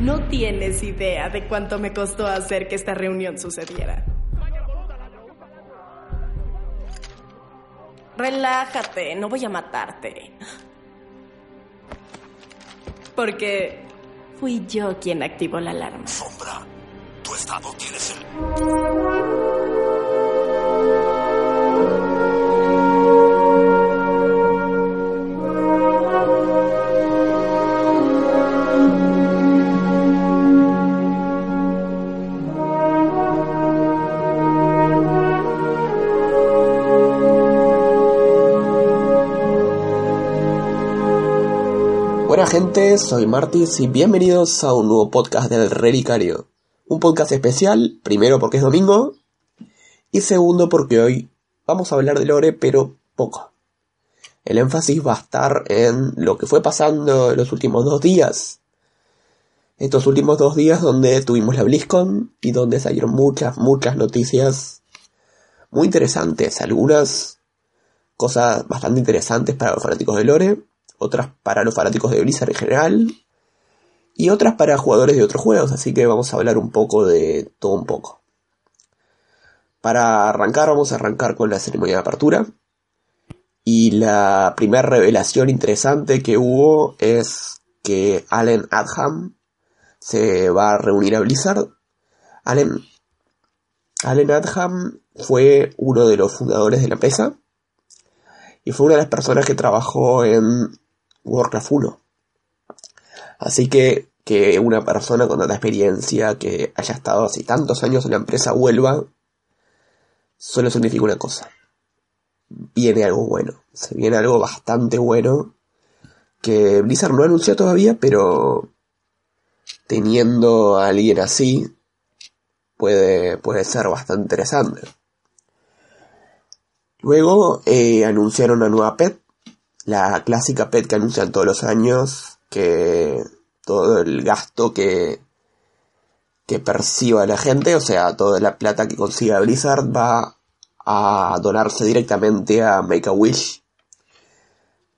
No tienes idea de cuánto me costó hacer que esta reunión sucediera. Relájate, no voy a matarte. Porque fui yo quien activó la alarma. Sombra, tu estado tienes el... Buena gente, soy Martis y bienvenidos a un nuevo podcast del Relicario. Un podcast especial, primero porque es domingo y segundo porque hoy vamos a hablar de lore pero poco. El énfasis va a estar en lo que fue pasando en los últimos dos días. Estos últimos dos días donde tuvimos la BlizzCon y donde salieron muchas, muchas noticias muy interesantes. Algunas cosas bastante interesantes para los fanáticos de lore otras para los fanáticos de Blizzard en general y otras para jugadores de otros juegos, así que vamos a hablar un poco de todo un poco. Para arrancar, vamos a arrancar con la ceremonia de apertura. Y la primera revelación interesante que hubo es que Allen Adham se va a reunir a Blizzard. Allen, Allen Adham fue uno de los fundadores de la empresa y fue una de las personas que trabajó en Warcraft 1. Así que que una persona con tanta experiencia que haya estado así tantos años en la empresa vuelva, solo significa una cosa. Viene algo bueno. Se viene algo bastante bueno. Que Blizzard no anunció todavía, pero teniendo a alguien así, puede, puede ser bastante interesante. Luego eh, anunciaron una nueva pet, la clásica PET que anuncian todos los años, que todo el gasto que, que perciba la gente, o sea, toda la plata que consiga Blizzard va a donarse directamente a Make a Wish.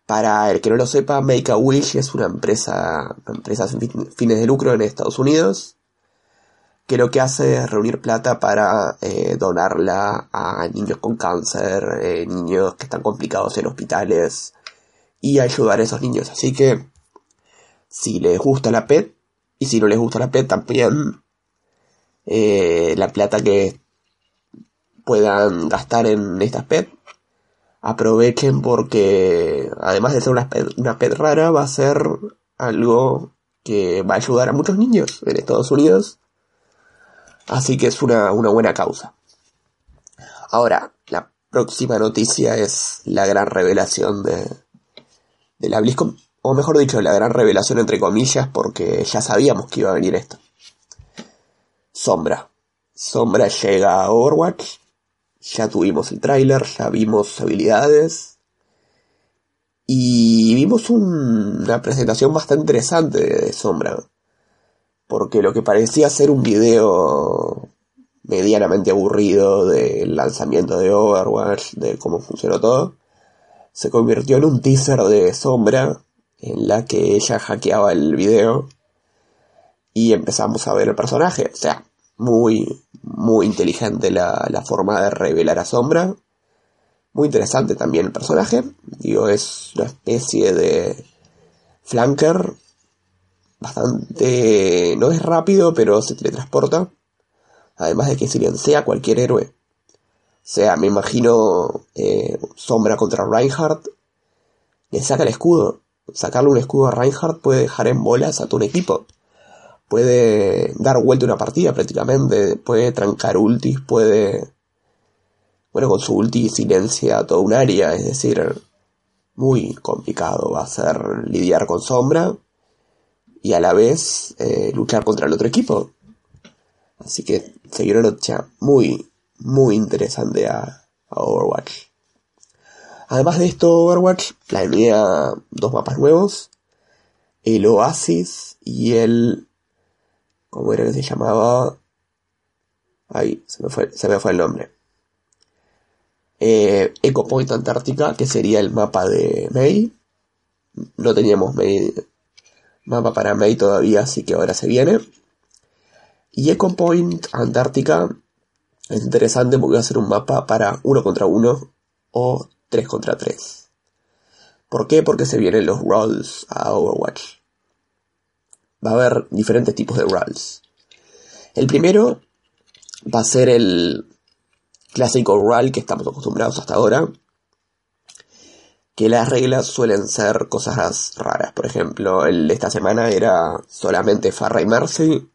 Para el que no lo sepa, Make a Wish es una empresa, una sin fines de lucro en Estados Unidos, que lo que hace es reunir plata para eh, donarla a niños con cáncer, eh, niños que están complicados en hospitales, y ayudar a esos niños. Así que si les gusta la PET y si no les gusta la PET también eh, la plata que puedan gastar en estas PET aprovechen porque además de ser una PET, una PET rara va a ser algo que va a ayudar a muchos niños en Estados Unidos. Así que es una, una buena causa. Ahora, la próxima noticia es la gran revelación de, de la BlizzCon, o mejor dicho, la gran revelación entre comillas, porque ya sabíamos que iba a venir esto. Sombra. Sombra llega a Overwatch, ya tuvimos el tráiler, ya vimos habilidades, y vimos una presentación bastante interesante de Sombra, porque lo que parecía ser un video medianamente aburrido del lanzamiento de Overwatch, de cómo funcionó todo, se convirtió en un teaser de sombra en la que ella hackeaba el video y empezamos a ver el personaje. O sea, muy, muy inteligente la, la forma de revelar a sombra. Muy interesante también el personaje. Digo, es una especie de flanker. Bastante... No es rápido, pero se teletransporta. Además de que silencia a cualquier héroe sea, me imagino eh, Sombra contra Reinhardt, le saca el escudo. Sacarle un escudo a Reinhardt puede dejar en bolas a todo un equipo. Puede dar vuelta una partida prácticamente, puede trancar ultis, puede... Bueno, con su ulti silencia toda un área, es decir, muy complicado va a ser lidiar con Sombra y a la vez eh, luchar contra el otro equipo. Así que seguir una lucha muy, muy interesante a, Overwatch. Además de esto, Overwatch planea dos mapas nuevos. El Oasis y el... ¿Cómo era que se llamaba? Ahí, se me fue, se me fue el nombre. Eh, Echo Point Antártica, que sería el mapa de May. No teníamos May. Mapa para May todavía, así que ahora se viene. Y Echo Point Antártica es interesante porque va a ser un mapa para uno contra uno o 3 contra 3. ¿Por qué? Porque se vienen los rolls a Overwatch. Va a haber diferentes tipos de rolls. El primero va a ser el clásico roll que estamos acostumbrados hasta ahora. Que las reglas suelen ser cosas raras. Por ejemplo, el de esta semana era solamente Farra y Mercy.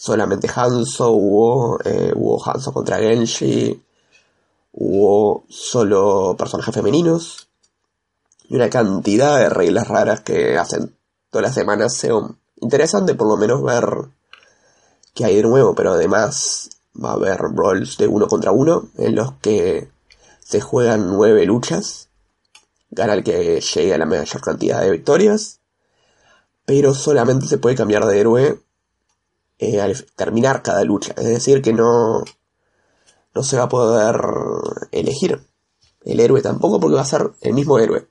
Solamente Hanzo hubo. Eh, hubo Hanzo contra Genji hubo solo personajes femeninos y una cantidad de reglas raras que hacen todas las semanas sea interesante por lo menos ver qué hay de nuevo, pero además va a haber roles de uno contra uno en los que se juegan nueve luchas, gana el que llegue a la mayor cantidad de victorias, pero solamente se puede cambiar de héroe eh, al terminar cada lucha, es decir que no no se va a poder elegir el héroe tampoco porque va a ser el mismo héroe.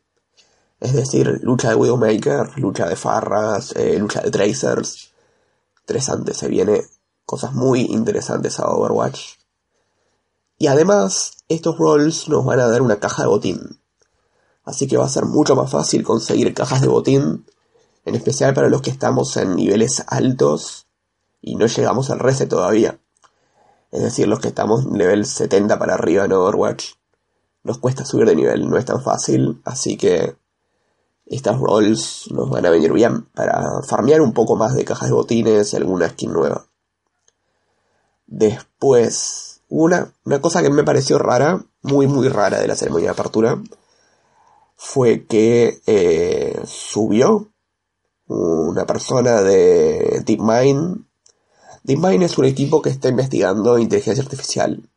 Es decir, lucha de Widowmaker, lucha de Farras, eh, lucha de Tracers. Interesante, se viene cosas muy interesantes a Overwatch. Y además, estos roles nos van a dar una caja de botín. Así que va a ser mucho más fácil conseguir cajas de botín, en especial para los que estamos en niveles altos y no llegamos al reset todavía. Es decir, los que estamos nivel 70 para arriba en Overwatch, nos cuesta subir de nivel, no es tan fácil, así que estas rolls nos van a venir bien para farmear un poco más de cajas de botines y alguna skin nueva. Después, una, una cosa que me pareció rara, muy muy rara de la ceremonia de apertura, fue que eh, subió una persona de DeepMind DeepMind es un equipo que está investigando inteligencia artificial.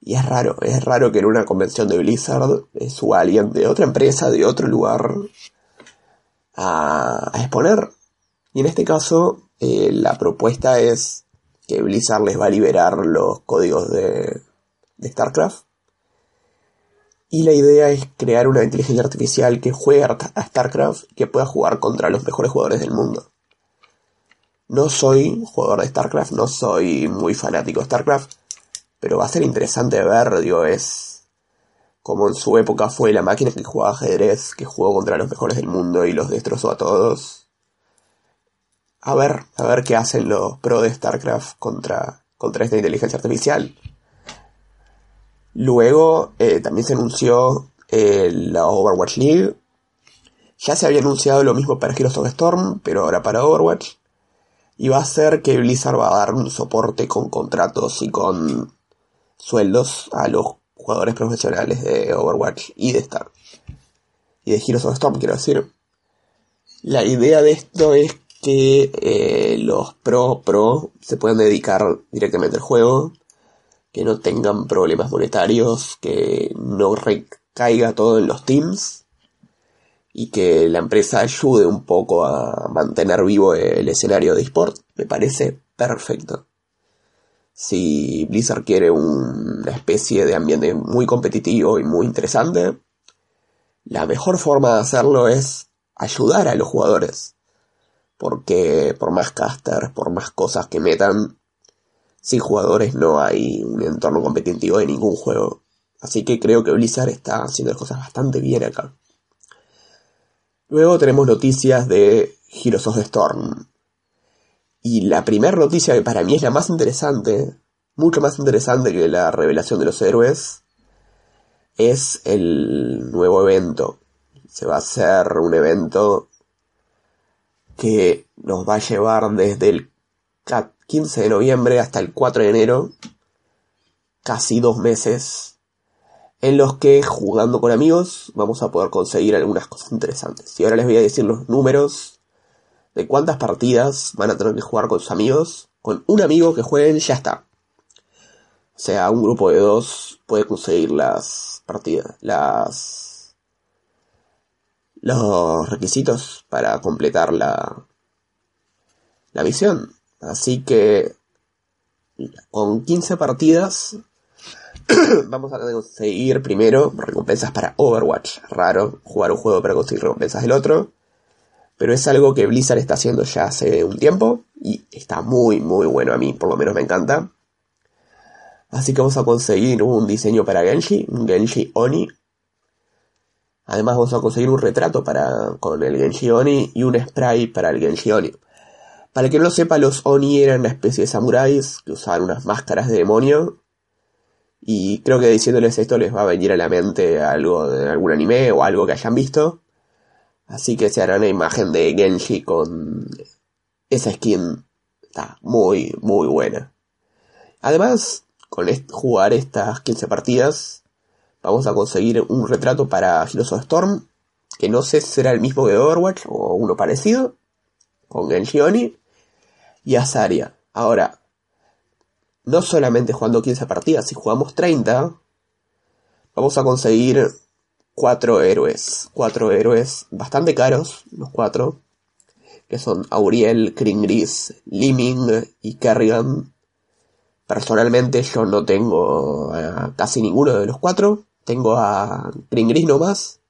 Y es raro, es raro que en una convención de Blizzard suba alguien de otra empresa, de otro lugar, a, exponer. Y en este caso, eh, la propuesta es que Blizzard les va a liberar los códigos de, de StarCraft. Y la idea es crear una inteligencia artificial que juegue a StarCraft y que pueda jugar contra los mejores jugadores del mundo. No soy jugador de StarCraft, no soy muy fanático de StarCraft, pero va a ser interesante ver, digo, es como en su época fue la máquina que jugaba ajedrez, que jugó contra los mejores del mundo y los destrozó a todos. A ver, a ver qué hacen los pro de StarCraft contra, contra esta inteligencia artificial. Luego eh, también se anunció eh, la Overwatch League. Ya se había anunciado lo mismo para Heroes of Storm, pero ahora para Overwatch y va a ser que Blizzard va a dar un soporte con contratos y con sueldos a los jugadores profesionales de Overwatch y de Star. Y de Heroes of Storm, quiero decir. La idea de esto es que eh, los pro pro se puedan dedicar directamente al juego, que no tengan problemas monetarios, que no recaiga todo en los teams y que la empresa ayude un poco a mantener vivo el escenario de eSport, me parece perfecto. Si Blizzard quiere una especie de ambiente muy competitivo y muy interesante, la mejor forma de hacerlo es ayudar a los jugadores. Porque por más casters, por más cosas que metan, sin jugadores no hay un entorno competitivo de ningún juego. Así que creo que Blizzard está haciendo las cosas bastante bien acá. Luego tenemos noticias de Heroes of the Storm. Y la primera noticia que para mí es la más interesante, mucho más interesante que la revelación de los héroes, es el nuevo evento. Se va a hacer un evento que nos va a llevar desde el 15 de noviembre hasta el 4 de enero, casi dos meses en los que jugando con amigos vamos a poder conseguir algunas cosas interesantes. Y ahora les voy a decir los números de cuántas partidas van a tener que jugar con sus amigos. Con un amigo que jueguen ya está. O sea, un grupo de dos puede conseguir las partidas, las los requisitos para completar la la misión. Así que con 15 partidas vamos a conseguir primero recompensas para Overwatch. Raro jugar un juego para conseguir recompensas del otro. Pero es algo que Blizzard está haciendo ya hace un tiempo y está muy, muy bueno a mí, por lo menos me encanta. Así que vamos a conseguir un diseño para Genji, un Genji Oni. Además vamos a conseguir un retrato para, con el Genji Oni y un spray para el Genji Oni. Para el que no lo sepa, los Oni eran una especie de samuráis que usaban unas máscaras de demonio. Y creo que diciéndoles esto les va a venir a la mente algo de algún anime o algo que hayan visto. Así que se hará una imagen de Genji con esa skin. Está muy, muy buena. Además, con jugar estas 15 partidas, vamos a conseguir un retrato para Heroes of Storm, que no sé si será el mismo que Overwatch o uno parecido, con Genji Oni y Azaria. Ahora, no solamente jugando 15 partidas, si jugamos 30, vamos a conseguir cuatro héroes. Cuatro héroes bastante caros, los cuatro. Que son Auriel, Kringris, Liming y Kerrigan. Personalmente yo no tengo a casi ninguno de los cuatro. Tengo a Kringris nomás.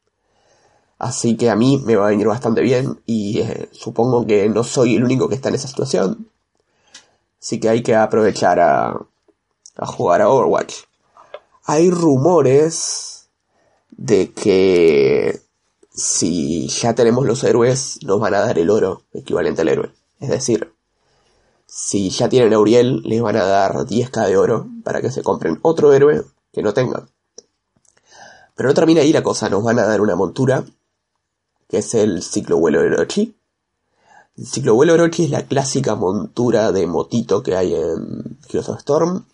Así que a mí me va a venir bastante bien y eh, supongo que no soy el único que está en esa situación. Así que hay que aprovechar a, jugar a Overwatch. Hay rumores de que si ya tenemos los héroes, nos van a dar el oro equivalente al héroe. Es decir, si ya tienen a Uriel, les van a dar 10k de oro para que se compren otro héroe que no tengan. Pero no termina ahí la cosa, nos van a dar una montura, que es el ciclo vuelo Orochi. El ciclo vuelo Orochi es la clásica montura de motito que hay en Heroes of Storm,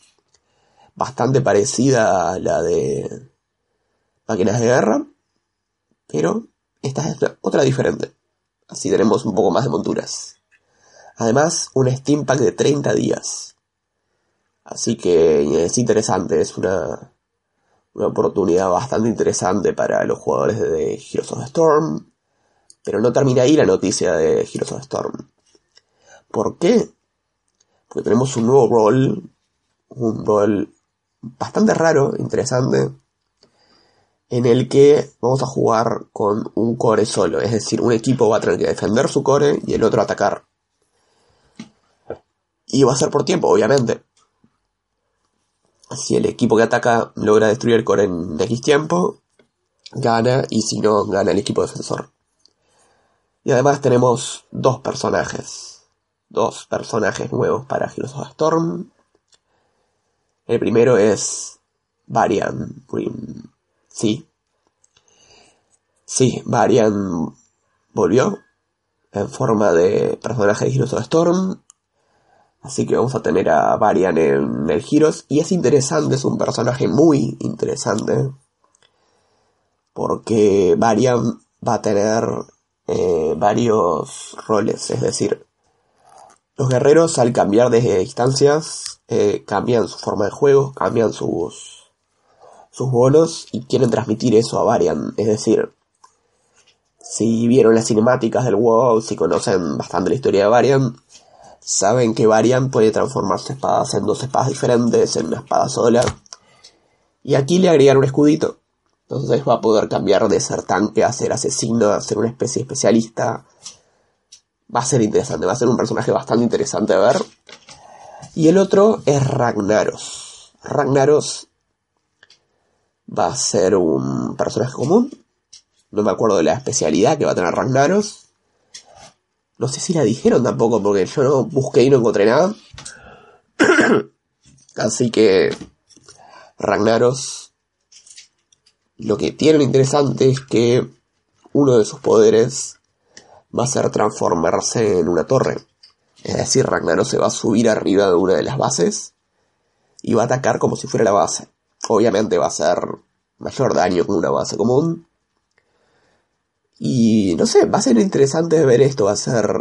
bastante parecida a la de máquinas de guerra, pero esta es otra diferente. Así tenemos un poco más de monturas. Además, un Steam Pack de 30 días. Así que es interesante, es una, una oportunidad bastante interesante para los jugadores de Heroes of Storm. Pero no termina ahí la noticia de Heroes of Storm. ¿Por qué? Porque tenemos un nuevo rol, un rol bastante raro, interesante, en el que vamos a jugar con un core solo, es decir, un equipo va a tener que defender su core y el otro atacar. Y va a ser por tiempo, obviamente. Si el equipo que ataca logra destruir el core en X tiempo, gana, y si no, gana el equipo defensor. Y además tenemos dos personajes. Dos personajes nuevos para Heroes of Storm. El primero es Varian Sí. Sí, Varian volvió en forma de personaje de Heroes of Storm. Así que vamos a tener a Varian en el Heroes. Y es interesante, es un personaje muy interesante. Porque Varian va a tener eh, varios roles. Es decir, los guerreros al cambiar de distancias eh, cambian su forma de juego, cambian sus sus bolos y quieren transmitir eso a Varian. Es decir, si vieron las cinemáticas del WoW, si conocen bastante la historia de Varian, saben que Varian puede transformar sus espadas en dos espadas diferentes, en una espada sola. Y aquí le agregan un escudito. Entonces va a poder cambiar de ser tanque a ser asesino, a ser una especie especialista. Va a ser interesante, va a ser un personaje bastante interesante de ver. Y el otro es Ragnaros. Ragnaros va a ser un personaje común. No me acuerdo de la especialidad que va a tener Ragnaros. No sé si la dijeron tampoco porque yo no busqué y no encontré nada. Así que Ragnaros lo que tiene interesante es que uno de sus poderes va a ser transformarse en una torre. Es decir, Ragnaros se va a subir arriba de una de las bases y va a atacar como si fuera la base. Obviamente va a ser mayor daño que una base común. Y no sé, va a ser interesante ver esto, va a ser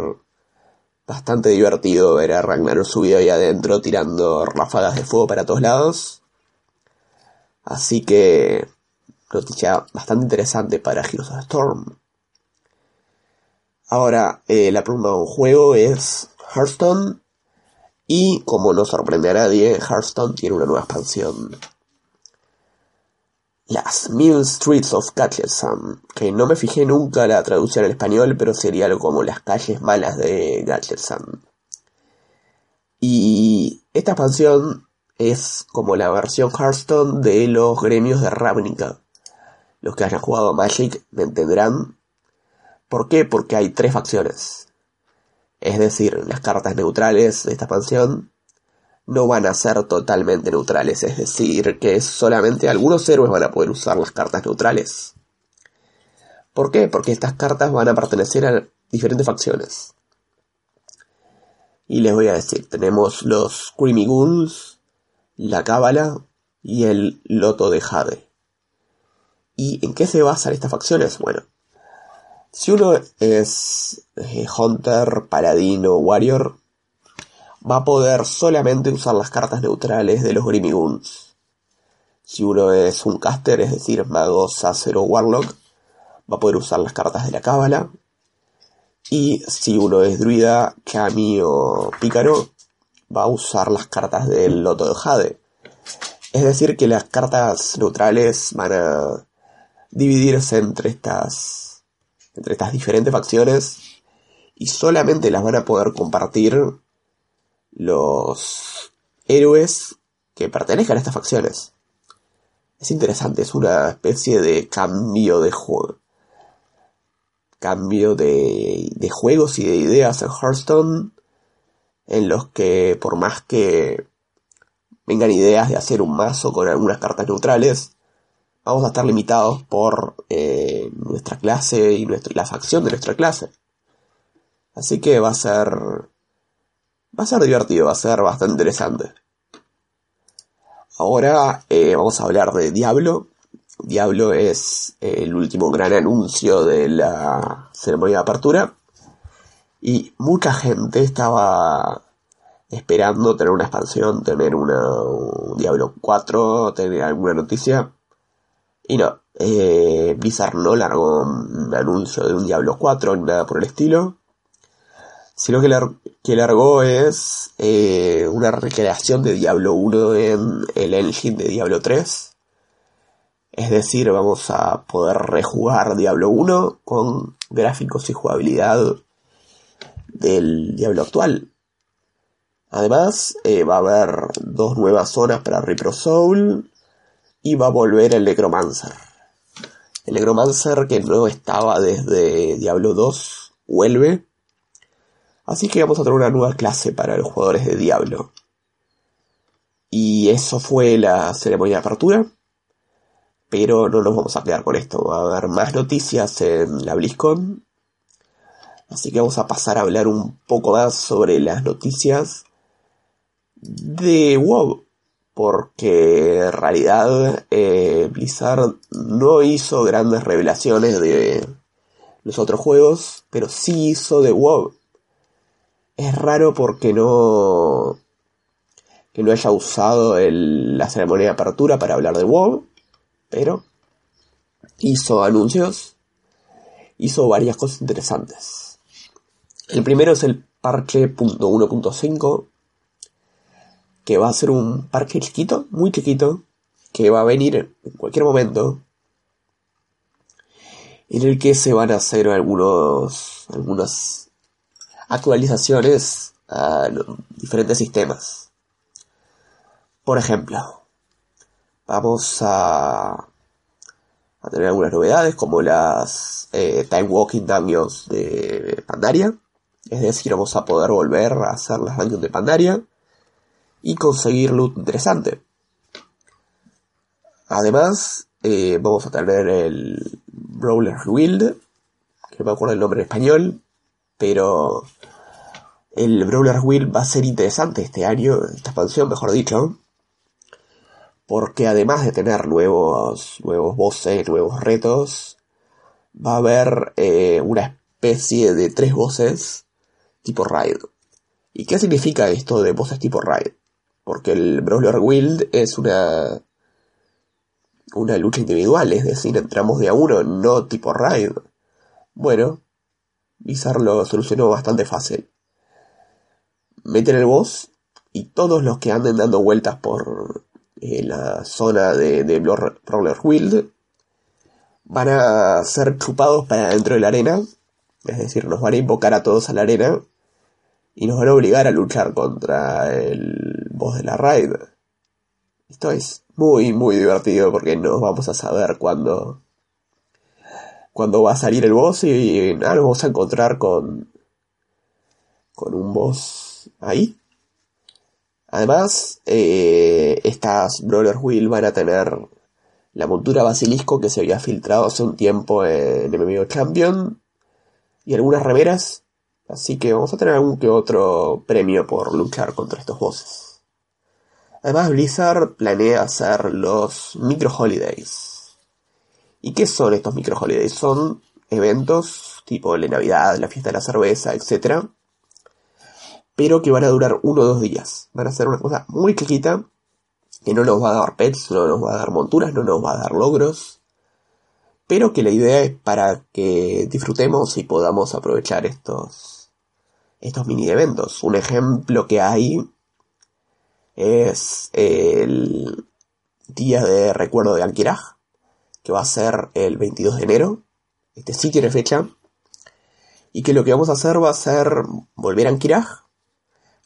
bastante divertido ver a Ragnar subido ahí adentro tirando ráfagas de fuego para todos lados. Así que noticia bastante interesante para Heroes of Storm. Ahora, eh, la pregunta de un juego es Hearthstone. Y como no sorprende a nadie, Hearthstone tiene una nueva expansión las Mill Streets of Gatchersam, que no me fijé nunca la traducción al español, pero sería algo como las calles malas de Gatchersam. Y esta expansión es como la versión Hearthstone de los gremios de Ravnica. Los que hayan jugado Magic me entenderán. ¿Por qué? Porque hay tres facciones. Es decir, las cartas neutrales de esta expansión no van a ser totalmente neutrales, es decir, que solamente algunos héroes van a poder usar las cartas neutrales. ¿Por qué? Porque estas cartas van a pertenecer a diferentes facciones. Y les voy a decir, tenemos los Creamy Ghouls, la Cábala y el Loto de Jade. ¿Y en qué se basan estas facciones? Bueno, si uno es eh, Hunter, Paladino, Warrior, va a poder solamente usar las cartas neutrales de los Guns. Si uno es un caster, es decir, mago, sacer o warlock, va a poder usar las cartas de la cábala. Y si uno es druida, kami o pícaro, va a usar las cartas del loto de Jade. Es decir, que las cartas neutrales van a dividirse entre estas, entre estas diferentes facciones y solamente las van a poder compartir los héroes que pertenezcan a estas facciones. Es interesante, es una especie de cambio de juego. Cambio de, de juegos y de ideas en Hearthstone en los que por más que vengan ideas de hacer un mazo con algunas cartas neutrales, vamos a estar limitados por eh, nuestra clase y nuestra, la facción de nuestra clase. Así que va a ser Va a ser divertido, va a ser bastante interesante. Ahora eh, vamos a hablar de Diablo. Diablo es el último gran anuncio de la ceremonia de apertura. Y mucha gente estaba esperando tener una expansión, tener una, un Diablo 4, tener alguna noticia. Y no, eh, Blizzard no largó un anuncio de un Diablo 4 ni nada por el estilo sino que, que largó es eh, una recreación de Diablo 1 en el engine de Diablo 3. Es decir, vamos a poder rejugar Diablo 1 con gráficos y jugabilidad del Diablo actual. Además, eh, va a haber dos nuevas zonas para Repro Soul va a volver el Necromancer. El Necromancer que no estaba desde Diablo 2 vuelve Así que vamos a tener una nueva clase para los jugadores de Diablo. Y eso fue la ceremonia de apertura. Pero no nos vamos a quedar con esto. Va a haber más noticias en la BlizzCon. Así que vamos a pasar a hablar un poco más sobre las noticias de WoW. Porque en realidad eh, Blizzard no hizo grandes revelaciones de los otros juegos, pero sí hizo de WoW es raro porque no que no haya usado la ceremonia de apertura para hablar de WoW, pero hizo anuncios, hizo varias cosas interesantes. El primero es el parche .1.5, que va a ser un parche chiquito, muy chiquito, que va a venir en cualquier momento, en el que se van a hacer algunos, algunas actualizaciones a los diferentes sistemas. Por ejemplo, vamos a, a tener algunas novedades como las eh, Time Walking Dungeons de Pandaria. Es decir, vamos a poder volver a hacer las dungeons de Pandaria y conseguir loot interesante. Además, eh, vamos a tener el Brawler Wild, que me acuerdo el nombre en español, pero el Brawler Wheel va a ser interesante este año, esta expansión, mejor dicho, porque además de tener nuevos, nuevos bosses, nuevos retos, va a haber eh, una especie de tres voces tipo raid. ¿Y qué significa esto de voces tipo raid? Porque el Brawler Wild es una una lucha individual, es decir, entramos de a uno, no tipo raid. Bueno, Bizarre lo solucionó bastante fácil. Meten el boss y todos los que anden dando vueltas por en la zona de, de Brawler Wild van a ser chupados para dentro de la arena, es decir, nos van a invocar a todos a la arena y nos van a obligar a luchar contra el boss de la raid. Esto es muy, muy divertido porque no vamos a saber cuándo, cuándo va a salir el boss y nada, nos vamos a encontrar con, con un boss ahí. Además, eh, estas Brawler Wheel van a tener la montura basilisco que se había filtrado hace un tiempo en MMO Champion y algunas remeras. Así que vamos a tener algún que otro premio por luchar contra estos bosses. Además, Blizzard planea hacer los Micro Holidays. ¿Y qué son estos Micro Holidays? Son eventos tipo la Navidad, la fiesta de la cerveza, etc. Pero que van a durar uno o dos días. Van a ser una cosa muy chiquita que no nos va a dar pets, no nos va a dar monturas, no nos va a dar logros, pero que la idea es para que disfrutemos y podamos aprovechar estos, estos mini eventos. Un ejemplo que hay es el día de recuerdo de Ankiraj, que va a ser el 22 de enero. Este sí tiene fecha. Y que lo que vamos a hacer va a ser volver a Ankiraj,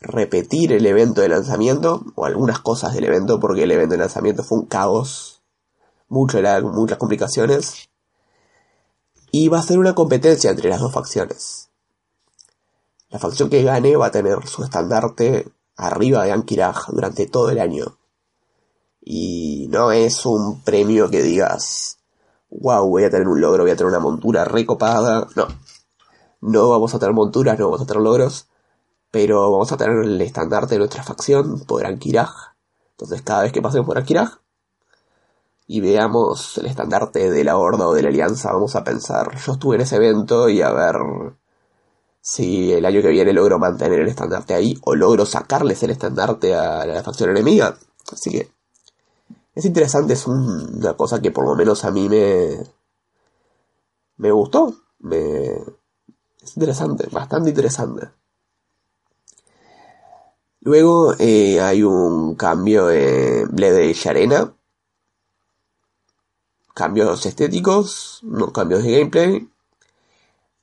repetir el evento de lanzamiento, o algunas cosas del evento, porque el evento de lanzamiento fue un caos, muchas complicaciones, y va a ser una competencia entre las dos facciones. La facción que gane va a tener su estandarte arriba de Ankiraj durante todo el año. Y no es un premio que digas, wow, voy a tener un logro, voy a tener una montura recopada. No. No vamos a tener monturas, no vamos a tener logros pero vamos a tener el estandarte de nuestra facción por Ankiraj. Entonces cada vez que pasemos por Ankiraj y veamos el estandarte de la Horda o de la Alianza, vamos a pensar, yo estuve en ese evento y a ver si el año que viene logro mantener el estandarte ahí o logro sacarles el estandarte a la facción enemiga. Así que es interesante, es una cosa que por lo menos a mí me, me gustó. Me, es interesante, bastante interesante. Luego eh, hay un cambio en Blade Arena. Cambios estéticos, no cambios de gameplay.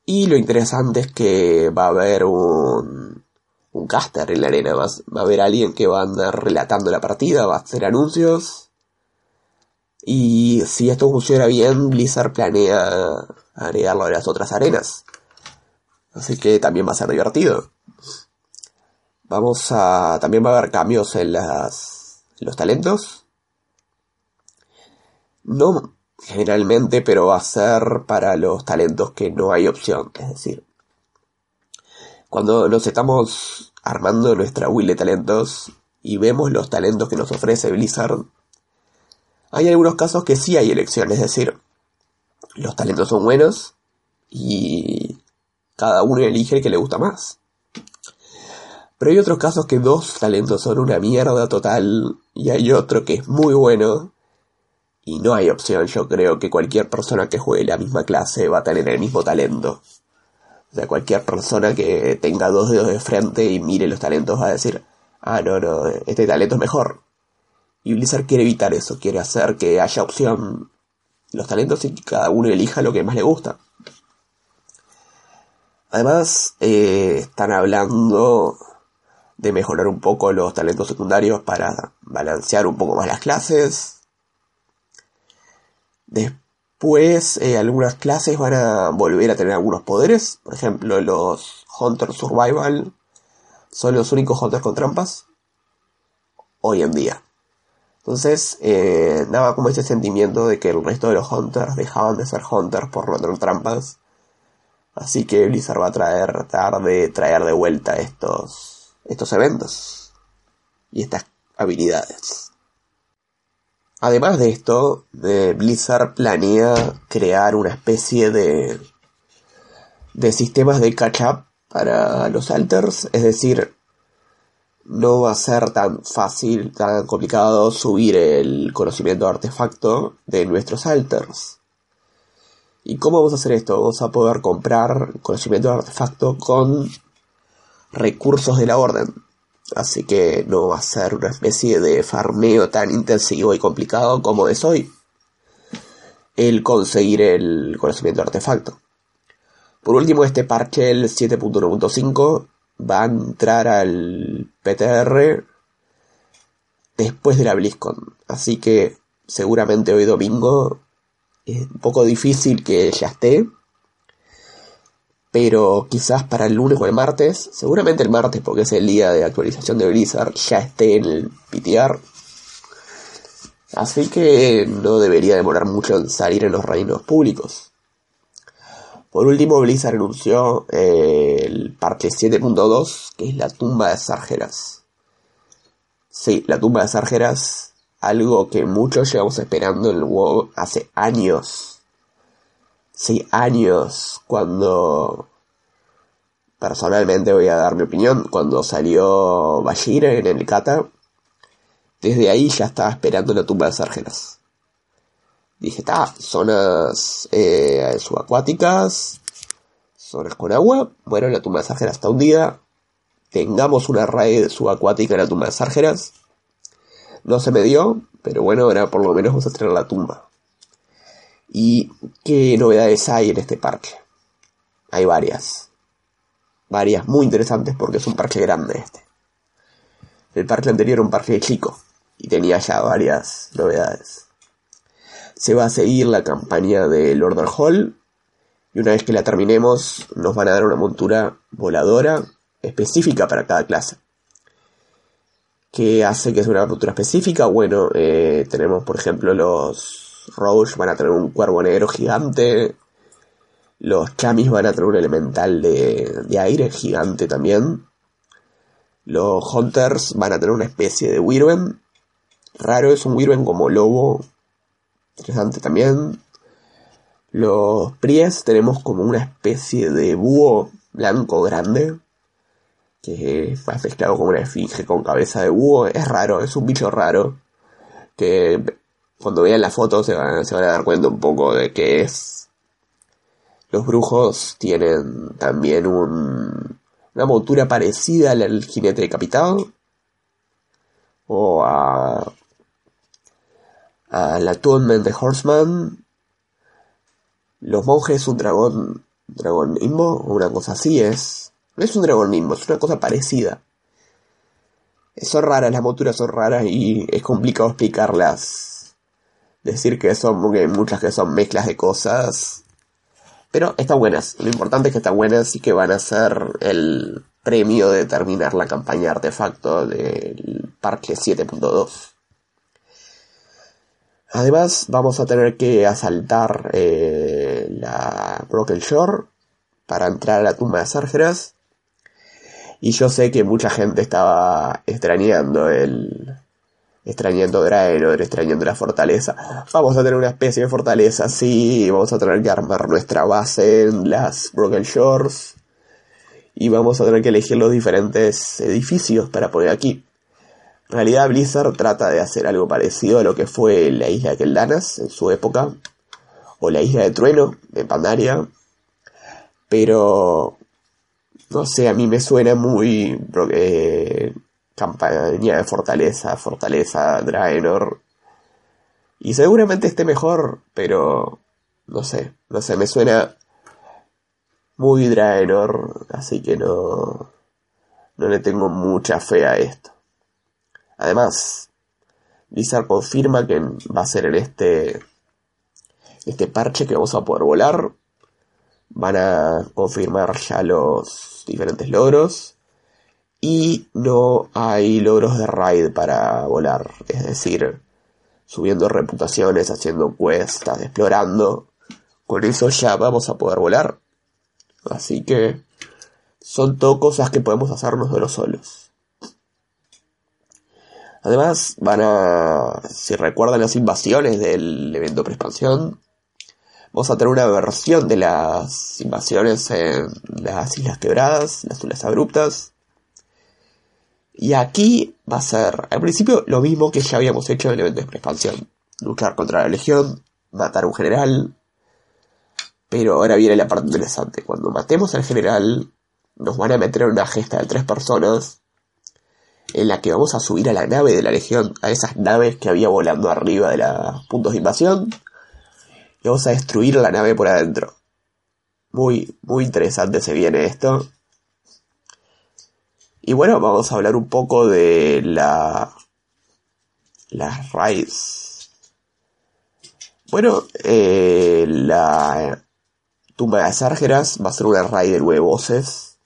Y lo interesante es que va a haber un, un caster en la arena. Va, a haber alguien que va a andar relatando la partida, va a hacer anuncios. Y si esto funciona bien, Blizzard planea agregarlo a las otras arenas. Así que también va a ser divertido. Vamos a. También va a haber cambios en las. En los talentos. No generalmente, pero va a ser para los talentos que no hay opción. Es decir, cuando nos estamos armando nuestra wheel de talentos y vemos los talentos que nos ofrece Blizzard, hay algunos casos que sí hay elección, es decir, los talentos son buenos y cada uno elige el que le gusta más. Pero hay otros casos que dos talentos son una mierda total y hay otro que es muy bueno y no hay opción. Yo creo que cualquier persona que juegue la misma clase va a tener el mismo talento. O sea, cualquier persona que tenga dos dedos de frente y mire los talentos va a decir, ah, no, no, este talento es mejor. Y Blizzard quiere evitar eso, quiere hacer que haya opción los talentos y que cada uno elija lo que más le gusta. Además, eh, están hablando de mejorar un poco los talentos secundarios para balancear un poco más las clases. Después, eh, algunas clases van a volver a tener algunos poderes. Por ejemplo, los Hunter Survival son los únicos Hunters con trampas hoy en día. Entonces, eh, daba como ese sentimiento de que el resto de los Hunters dejaban de ser Hunters por no tener trampas. Así que Blizzard va a traer, tratar de traer de vuelta estos estos eventos y estas habilidades. Además de esto, Blizzard planea crear una especie de, de sistemas de catch-up para los alters, es decir, no va a ser tan fácil, tan complicado subir el conocimiento de artefacto de nuestros alters. ¿Y cómo vamos a hacer esto? Vamos a poder comprar conocimiento de artefacto con recursos de la orden. Así que no va a ser una especie de farmeo tan intensivo y complicado como es hoy el conseguir el conocimiento de artefacto. Por último, este parche, el 7.1.5, va a entrar al PTR después de la BlizzCon. Así que seguramente hoy domingo es un poco difícil que ya esté. Pero quizás para el lunes o el martes, seguramente el martes porque es el día de actualización de Blizzard, ya esté en el PTR. Así que no debería demorar mucho en salir en los reinos públicos. Por último, Blizzard anunció eh, el parche 7.2, que es la tumba de Sargeras. Sí, la tumba de Sargeras, algo que muchos llevamos esperando en el WoW hace años. Sí, años, cuando... Personalmente voy a dar mi opinión, cuando salió Bashir en el Kata, desde ahí ya estaba esperando la tumba de Sargeras. Dije, está, zonas eh, subacuáticas, zonas con agua. Bueno, la tumba de Sargeras está hundida. Tengamos una raíz subacuática en la tumba de Sargeras. No se me dio, pero bueno, ahora por lo menos vamos a tener la tumba. ¿Y qué novedades hay en este parche? Hay varias. Varias muy interesantes porque es un parche grande este. El parche anterior era un parche chico y tenía ya varias novedades. Se va a seguir la campaña del Order Hall y una vez que la terminemos nos van a dar una montura voladora específica para cada clase. ¿Qué hace que sea una montura específica? Bueno, eh, tenemos por ejemplo los Roach van a tener un cuervo negro gigante. Los Chamis van a tener un elemental de, de aire gigante también. Los Hunters van a tener una especie de Wirben raro, es un Wirben como lobo. Interesante también. Los Pries tenemos como una especie de búho blanco grande. Que fue mezclado con una esfinge con cabeza de búho. Es raro, es un bicho raro. Que cuando vean la foto se van, a dar cuenta un poco de que es. Los brujos tienen también un, una montura parecida al jinete decapitado. O a al Atonement de Horseman. Los monjes un dragón, dragón o una cosa así es. No es un dragón nimbo, es una cosa parecida. Son raras, las monturas son raras y es complicado explicarlas. Decir que son, muchas que son mezclas de cosas. Pero están buenas. Lo importante es que están buenas y que van a ser el premio de terminar la campaña de artefacto del parche 7.2. Además, vamos a tener que asaltar eh, la Broken Shore para entrar a la tumba de Sargeras. Y yo sé que mucha gente estaba extrañando el. Extrañando Draenor, extrañando la fortaleza. Vamos a tener una especie de fortaleza, sí. Vamos a tener que armar nuestra base en las Broken Shores. Y vamos a tener que elegir los diferentes edificios para poner aquí. En realidad Blizzard trata de hacer algo parecido a lo que fue la isla de Keldanas en su época, o la isla de Trueno de Pandaria, pero no sé, a mí me suena muy eh, campaña de fortaleza, fortaleza, Draenor, y seguramente esté mejor, pero no sé, no sé, me suena muy Draenor, así que no, no le tengo mucha fe a esto. Además, Blizzard confirma que va a ser en este, este parche que vamos a poder volar. Van a confirmar ya los diferentes logros. Y no hay logros de raid para volar. Es decir, subiendo reputaciones, haciendo cuestas, explorando. Con eso ya vamos a poder volar. Así que son todo cosas que podemos hacernos de los solos. Además, van a, si recuerdan las invasiones del evento pre-expansión, vamos a tener una versión de las invasiones en las Islas Quebradas, las Islas Abruptas. Y aquí va a ser, al principio, lo mismo que ya habíamos hecho en el evento de pre-expansión. Luchar contra la Legión, matar a un general. Pero ahora viene la parte interesante. Cuando matemos al general, nos van a meter en una gesta de tres personas en la que vamos a subir a la nave de la Legión, a esas naves que había volando arriba de los puntos de invasión, y vamos a destruir la nave por adentro. Muy, muy interesante se viene esto. Y bueno, vamos a hablar un poco de la... Las raids. Bueno, eh, la tumba de Sargeras va a ser una raid de nueve voces.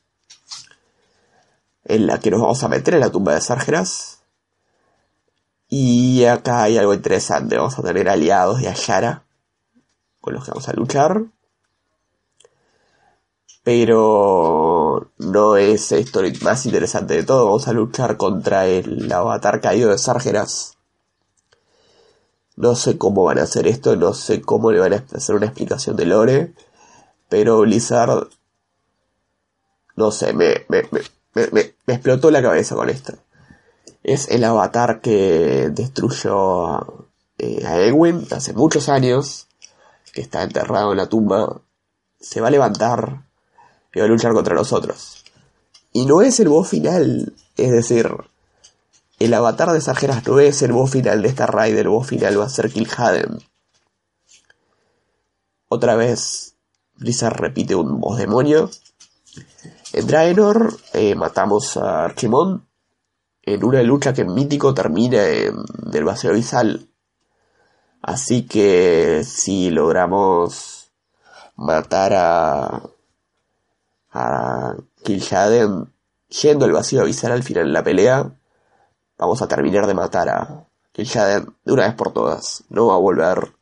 En la que nos vamos a meter en la tumba de Sargeras. Y acá hay algo interesante. Vamos a tener aliados de Ayara. Con los que vamos a luchar pero no es esto lo más interesante de todo. Vamos a luchar contra el avatar caído de Sargeras. No sé cómo van a hacer esto, no sé cómo le van a hacer una explicación de Lore, pero Blizzard, no sé, me, me, explotó la cabeza con esto. Es el avatar que destruyó a, eh, a Edwin hace muchos años, que está enterrado en la tumba. Se va a levantar y va a luchar contra nosotros. Y no es el boss final, es decir, el avatar de Sargeras no es el boss final de esta raid, el boss final va a ser Kil'jaeden. Otra vez, Blizzard repite un boss demonio. En Draenor eh, matamos a Archimon en una lucha que en Mítico termina en el vacío abisal. Así que si logramos matar a a Kil'jaeden yendo al vacío avisar al final de la pelea, vamos a terminar de matar a Kil'jaeden de una vez por todas. No va a volver.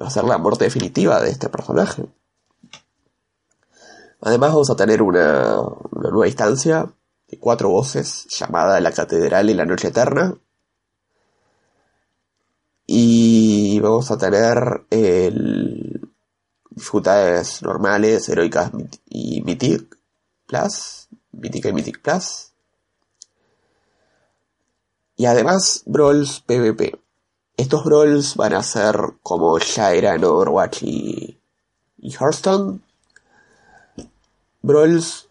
Va a ser la muerte definitiva de este personaje. Además vamos a tener una, una nueva instancia de cuatro voces llamada La Catedral y la Noche Eterna. Y vamos a tener el, dificultades normales, heroicas y Mythic Plus, Mythic y Mythic Plus. Y además, Brawls PvP. Estos Brawls van a ser como ya era en Overwatch y, y Hearthstone. Brawls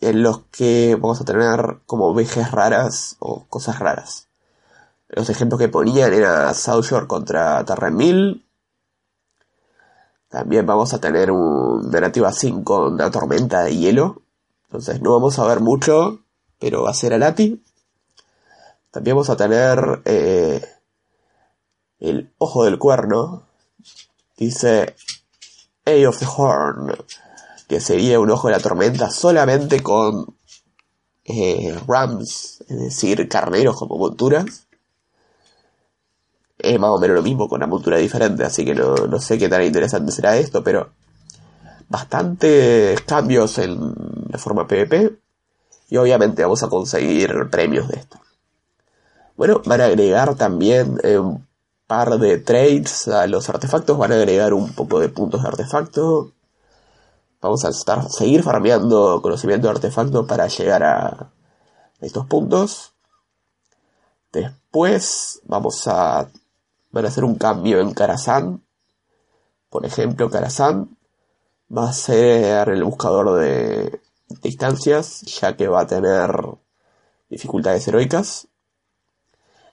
en los que vamos a tener como vejes raras o cosas raras. Los ejemplos que ponían era Southshore contra Terran también vamos a tener un Narrativa 5 una tormenta de hielo. Entonces no vamos a ver mucho, pero va a ser Alati. También vamos a tener eh, el Ojo del Cuerno. Dice Eye of the Horn. Que sería un ojo de la tormenta solamente con eh, rams, es decir, carneros como monturas es más o menos lo mismo con una montura diferente, así que no, sé qué tan interesante será esto, pero bastantes cambios en la forma PvP y obviamente vamos a conseguir premios de esto. Bueno, van a agregar también eh, un par de trades a los artefactos, van a agregar un poco de puntos de artefacto. Vamos a estar, seguir farmeando conocimiento de artefacto para llegar a estos puntos. Después vamos a van a hacer un cambio en Karazhan. Por ejemplo, Karazhan va a ser el buscador de distancias, ya que va a tener dificultades heroicas.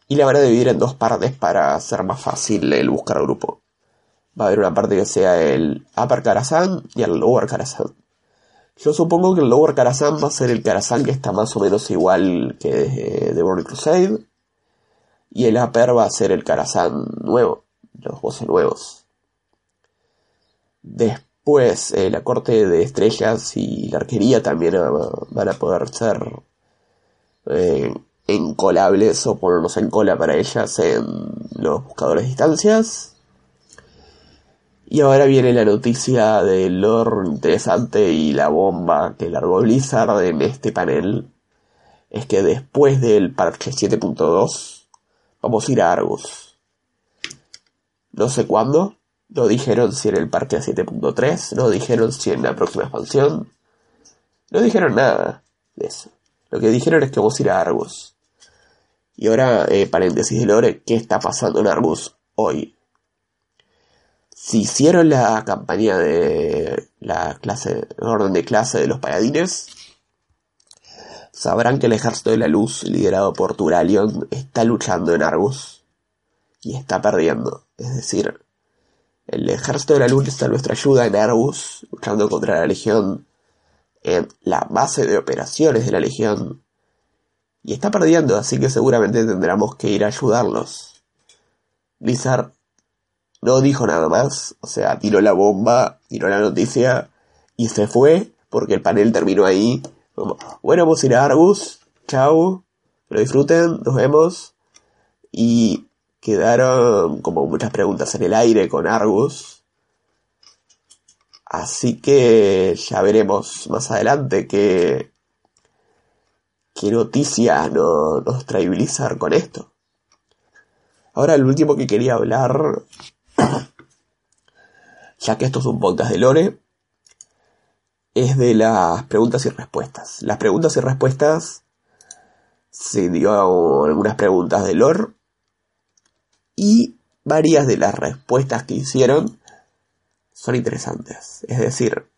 Y la van a dividir en dos partes para hacer más fácil el buscar grupo. Va a haber una parte que sea el Upper Karazhan y el Lower Karazhan. Yo supongo que el Lower Karazhan va a ser el Karazhan que está más o menos igual que de Burning Crusade y el Upper va a ser el Karazhan nuevo, los bosses nuevos. Después, eh, la corte de estrellas y la arquería también van a poder ser eh, encolables o ponernos en cola para ellas en los buscadores de distancias. Y ahora viene la noticia del lore interesante y la bomba que largó Blizzard en este panel. Es que después del parche 7.2 Vamos a ir a Argus. No sé cuándo. No dijeron si en el parque a 7.3. No dijeron si en la próxima expansión. No dijeron nada de eso. Lo que dijeron es que vamos a ir a Argus. Y ahora, eh, paréntesis de Lore, ¿qué está pasando en Argus hoy? Si hicieron la campaña de la clase, orden de clase de los paladines, sabrán que el ejército de la luz, liderado por Turalion, está luchando en Argus y está perdiendo. Es decir, el ejército de la luz está a nuestra ayuda en Argus, luchando contra la legión en la base de operaciones de la legión y está perdiendo, así que seguramente tendremos que ir a ayudarlos. Blizzard no dijo nada más, o sea, tiró la bomba, tiró la noticia y se fue porque el panel terminó ahí. Bueno, vamos a ir a Argus, chao, lo disfruten, nos vemos. Y quedaron como muchas preguntas en el aire con Argus. Así que ya veremos más adelante que qué noticia nos trae con esto. Ahora el último que quería hablar, ya que esto es un podcast de Lore, es de las preguntas y respuestas. Las preguntas y respuestas se dio algunas preguntas de Lore y varias de las respuestas que hicieron son interesantes. Es decir,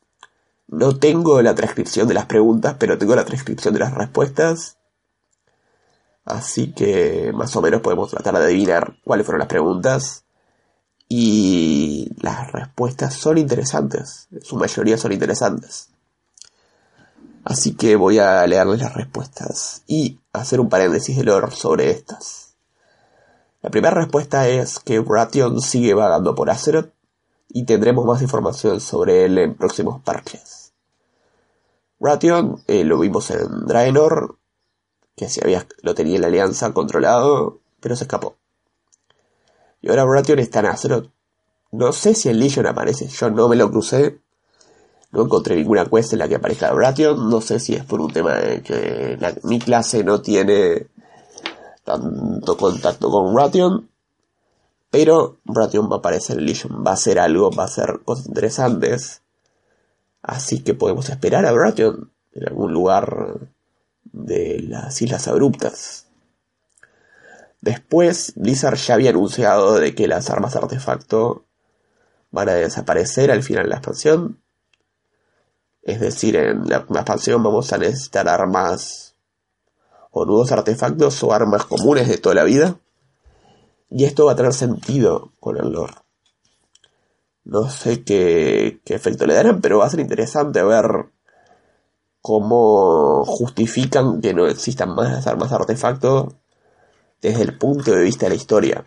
no tengo la transcripción de las preguntas, pero tengo la transcripción de las respuestas. Así que más o menos podemos tratar de adivinar cuáles fueron las preguntas. Y las respuestas son interesantes. Su mayoría son interesantes. Así que voy a leerles las respuestas y hacer un paréntesis de lore sobre estas. La primera respuesta es que Bration sigue vagando por Azeroth y tendremos más información sobre él en próximos parches. Ration eh, lo vimos en Draenor, que si había, lo tenía en la alianza controlado, pero se escapó. Y ahora Ration está en Azeroth. No sé si en Legion aparece, yo no me lo crucé. No encontré ninguna quest en la que aparezca Ration. No sé si es por un tema de que mi clase no tiene tanto contacto con Ration. Pero Ration va a aparecer en Legion, va a hacer algo, va a hacer cosas interesantes. Así que podemos esperar a Ration en algún lugar de las Islas Abruptas. Después, Blizzard ya había anunciado de que las armas de artefacto van a desaparecer al final de la expansión. Es decir, en la expansión vamos a necesitar armas o nuevos artefactos o armas comunes de toda la vida. Y esto va a tener sentido con el lore. No sé qué, efecto le darán, pero va a ser interesante ver cómo justifican que no existan más armas de artefacto desde el punto de vista de la historia.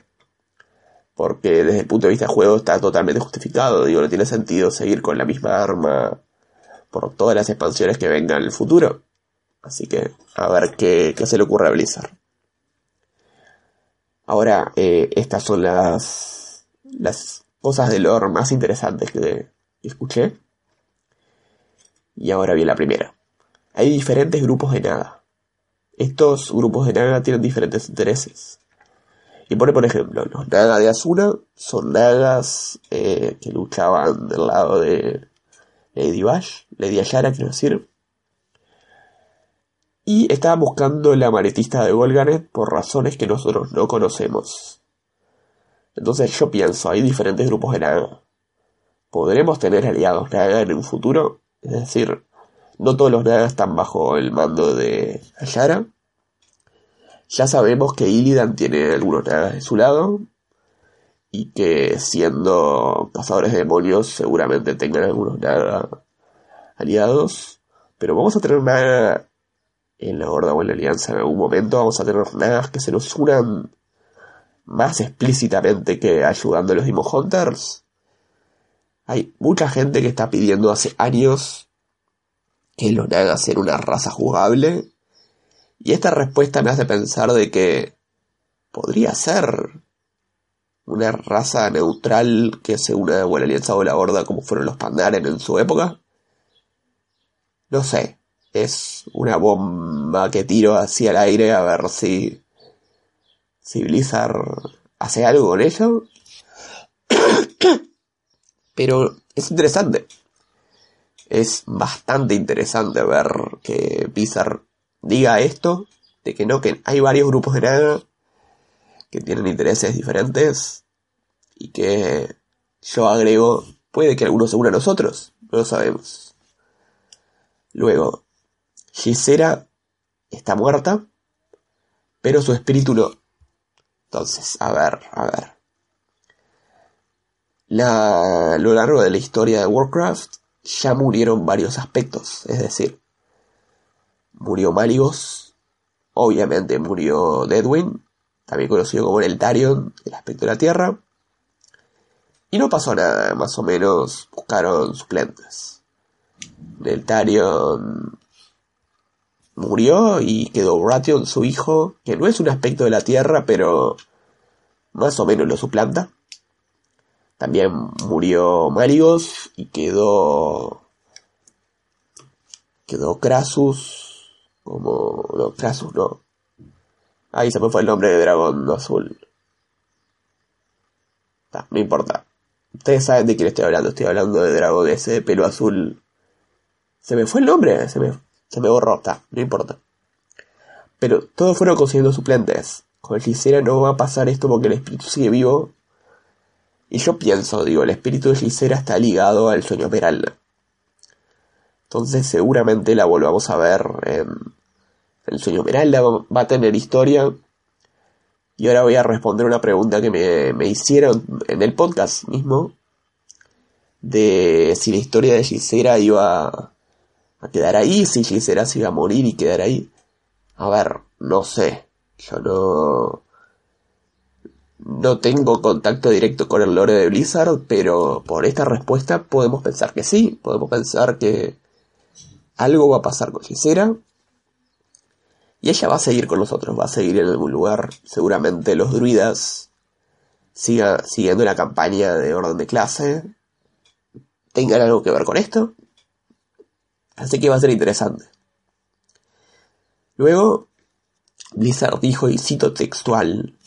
Porque desde el punto de vista del juego está totalmente justificado. Digo, no tiene sentido seguir con la misma arma por todas las expansiones que vengan en el futuro. Así que a ver qué, qué se le ocurre a Blizzard. Ahora, eh, estas son las, las cosas de lore más interesantes que, escuché. Y ahora viene la primera. Hay diferentes grupos de Naga. Estos grupos de Naga tienen diferentes intereses. Y pone, por ejemplo, los Naga de Asuna son Nagas eh, que luchaban del lado de Lady Bash, Lady Ayara, quiero decir. Y estaban buscando la maretista de Golganet por razones que nosotros no conocemos. Entonces yo pienso, hay diferentes grupos de Naga. ¿Podremos tener aliados Naga en un futuro? Es decir, no todos los Naga están bajo el mando de Ayara. Ya sabemos que Illidan tiene algunos Nagas de su lado. Y que siendo cazadores de demonios seguramente tengan algunos Naga aliados. Pero vamos a tener Naga en la Horda o en la Alianza en algún momento. Vamos a tener Nagas que se nos unan más explícitamente que ayudando a los Demon Hunters. Hay mucha gente que está pidiendo hace años que los Naga ser una raza jugable. Y esta respuesta me hace pensar de que podría ser una raza neutral que se una a la alianza o la horda como fueron los Pandaren en su época. No sé, es una bomba que tiro hacia el aire a ver si si hace algo con ello. Pero es interesante. Es bastante interesante ver que Blizzard diga esto, de que no, que hay varios grupos de nada que tienen intereses diferentes y que yo agrego, puede que algunos se unan a nosotros, no lo sabemos. Luego, Gisera está muerta, pero su espíritu no. Entonces, a ver, a ver. A lo largo de la historia de Warcraft ya murieron varios aspectos, es decir, murió Maligos, obviamente murió Deadwin, también conocido como el Tarion, el aspecto de la Tierra, y no pasó nada, más o menos buscaron suplentes. El Tarion murió y quedó Ration, su hijo, que no es un aspecto de la Tierra, pero más o menos lo suplanta. También murió Maligos y quedó. Quedó Krasus. Como. No, Krasus no. Ahí se me fue el nombre de dragón azul. no importa. Ustedes saben de quién estoy hablando. Estoy hablando de dragón ese pelo azul. Se me fue el nombre. Se me, se me borró. Está, no importa. Pero todos fueron consiguiendo suplentes. Con el Gisela no va a pasar esto porque el espíritu sigue vivo y yo pienso, digo, el espíritu de Gisera está ligado al sueño Esmeralda. Entonces seguramente la volvamos a ver en el sueño Esmeralda, va a tener historia. Y ahora voy a responder una pregunta que me, hicieron en el podcast mismo. De si la historia de Gisera iba a quedar ahí, si Gisera se iba a morir y quedar ahí. A ver, no sé. Yo no no tengo contacto directo con el lore de Blizzard, pero por esta respuesta podemos pensar que sí, podemos pensar que algo va a pasar con Gisera. Y ella va a seguir con nosotros, va a seguir en algún lugar. Seguramente los druidas siga, siguiendo la campaña de orden de clase. Tengan algo que ver con esto. Así que va a ser interesante. Luego, Blizzard dijo, y cito textual,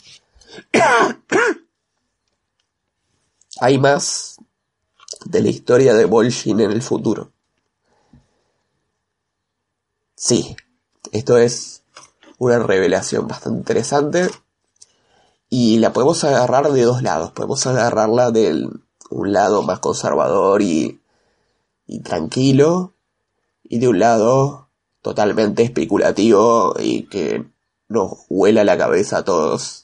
hay más de la historia de Bolshin en el futuro. Sí, esto es una revelación bastante interesante y la podemos agarrar de dos lados. Podemos agarrarla de un lado más conservador y, y tranquilo y de un lado totalmente especulativo y que nos huela la cabeza a todos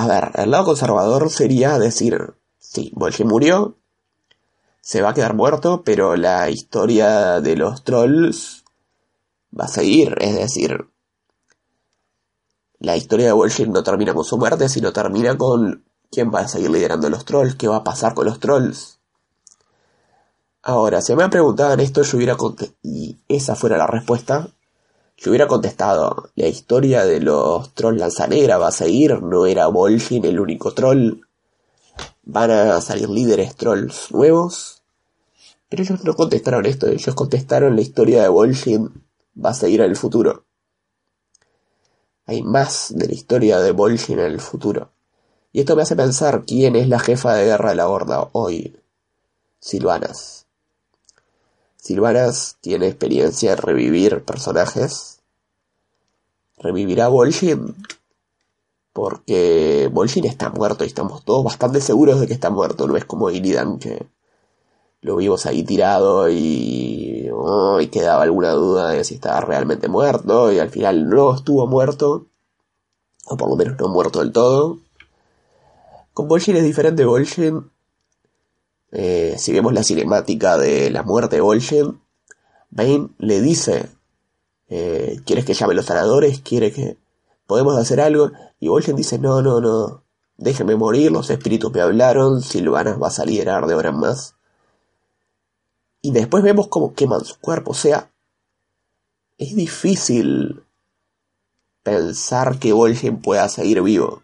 a ver, el lado conservador sería decir, sí, Bolshe murió, se va a quedar muerto, pero la historia de los trolls va a seguir, es decir, la historia de Bolshin no termina con su muerte, sino termina con quién va a seguir liderando los trolls, qué va a pasar con los trolls. Ahora, si me preguntado esto, yo hubiera y esa fuera la respuesta, yo hubiera contestado, la historia de los trolls lanzanegra va a seguir, no era Vol'jin el único troll. Van a salir líderes trolls nuevos. Pero ellos no contestaron esto, ellos contestaron la historia de Vol'jin va a seguir en el futuro. Hay más de la historia de Vol'jin en el futuro. Y esto me hace pensar quién es la jefa de guerra de la Horda hoy. Silvanas. Silvanas tiene experiencia en revivir personajes. Revivirá Vol'jin. Porque Vol'jin está muerto y estamos todos bastante seguros de que está muerto. No es como Illidan que lo vimos ahí tirado y, oh, y quedaba alguna duda de si estaba realmente muerto y al final no estuvo muerto. O por lo menos no muerto del todo. Con Vol'jin es diferente. Vol'jin eh, si vemos la cinemática de la muerte de Vol'jin, Bane le dice, eh, ¿quieres que llame los sanadores? ¿Quiere que podemos hacer algo? Y Vol'jin dice, no, no, no, déjenme morir, los espíritus me hablaron, Silvanas va a salir de ahora en más. Y después vemos cómo queman su cuerpo, o sea, es difícil pensar que Vol'jin pueda seguir vivo.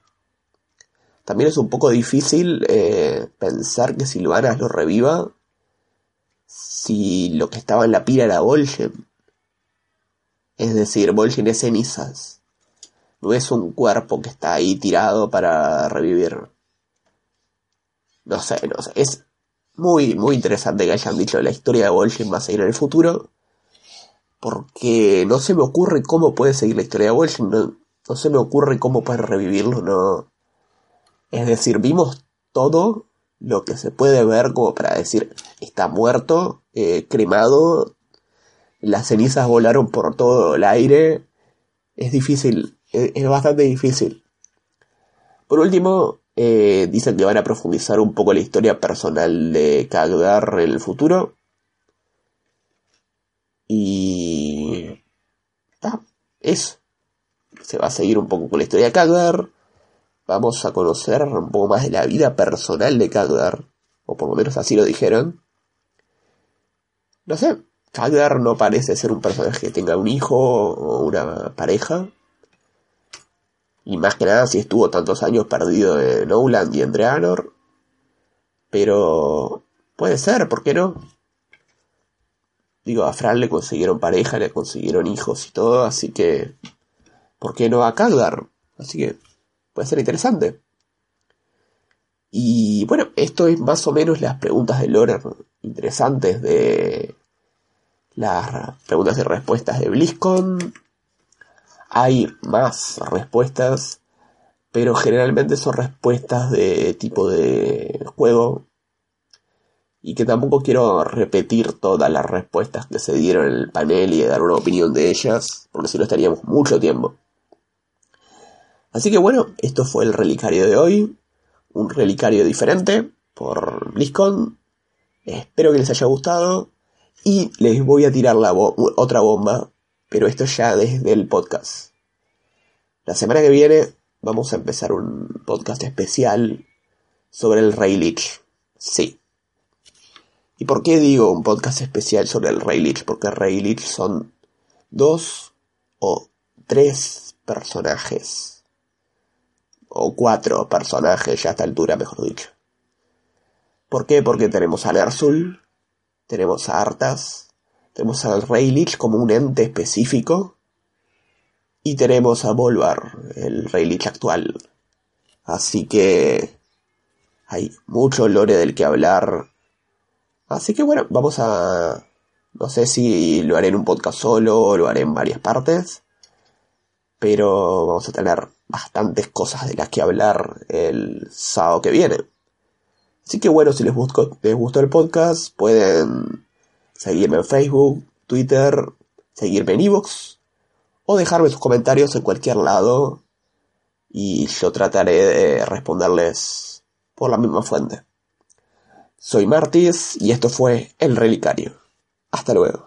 También es un poco difícil eh, pensar que Silvanas lo reviva si lo que estaba en la pira era Vol'jin. Es decir, Vol'jin es cenizas. No es un cuerpo que está ahí tirado para revivir. No sé, no sé. Es muy, muy interesante que hayan dicho la historia de Vol'jin va a seguir en el futuro. Porque no se me ocurre cómo puede seguir la historia de Vol'jin. No, no se me ocurre cómo puede revivirlo. No, es decir, vimos todo lo que se puede ver como para decir está muerto, eh, cremado, las cenizas volaron por todo el aire, es difícil, es, bastante difícil. Por último, eh, dicen que van a profundizar un poco la historia personal de Kagdar en el futuro. Y... Ah, eso. Se va a seguir un poco con la historia de Kagdar. Vamos a conocer un poco más de la vida personal de Kagdar. O por lo menos así lo dijeron. No sé, Kagdar no parece ser un personaje que tenga un hijo o una pareja. Y más que nada si estuvo tantos años perdido en Owland y en Draenor. Pero puede ser, ¿por qué no? Digo, a Fran le consiguieron pareja, le consiguieron hijos y todo, así que... ¿Por qué no a Kagdar? Así que puede ser interesante. Y bueno, esto es más o menos las preguntas de Loren interesantes de las preguntas y respuestas de BlizzCon. Hay más respuestas, pero generalmente son respuestas de tipo de juego. Y que tampoco quiero repetir todas las respuestas que se dieron en el panel y dar una opinión de ellas, porque si no estaríamos mucho tiempo. Así que bueno, esto fue el relicario de hoy. Un relicario diferente por BlizzCon. Espero que les haya gustado. Y les voy a tirar la otra bomba, pero esto ya desde el podcast. La semana que viene vamos a empezar un podcast especial sobre el Rey. Sí. ¿Y por qué digo un podcast especial sobre el Rey Lich? Porque Rey son dos o tres personajes. O cuatro personajes ya a esta altura, mejor dicho. ¿Por qué? Porque tenemos a Nersul, tenemos a Arthas, tenemos al Rey Lich como un ente específico, y tenemos a Volvar, el Rey Lich actual. Así que hay mucho lore del que hablar. Así que bueno, vamos a... No sé si lo haré en un podcast solo o lo haré en varias partes. Pero vamos a tener bastantes cosas de las que hablar el sábado que viene. Así que bueno, si les gustó, les gustó el podcast, pueden seguirme en Facebook, Twitter, seguirme en Evox o dejarme sus comentarios en cualquier lado y yo trataré de responderles por la misma fuente. Soy Martis y esto fue El Relicario. Hasta luego.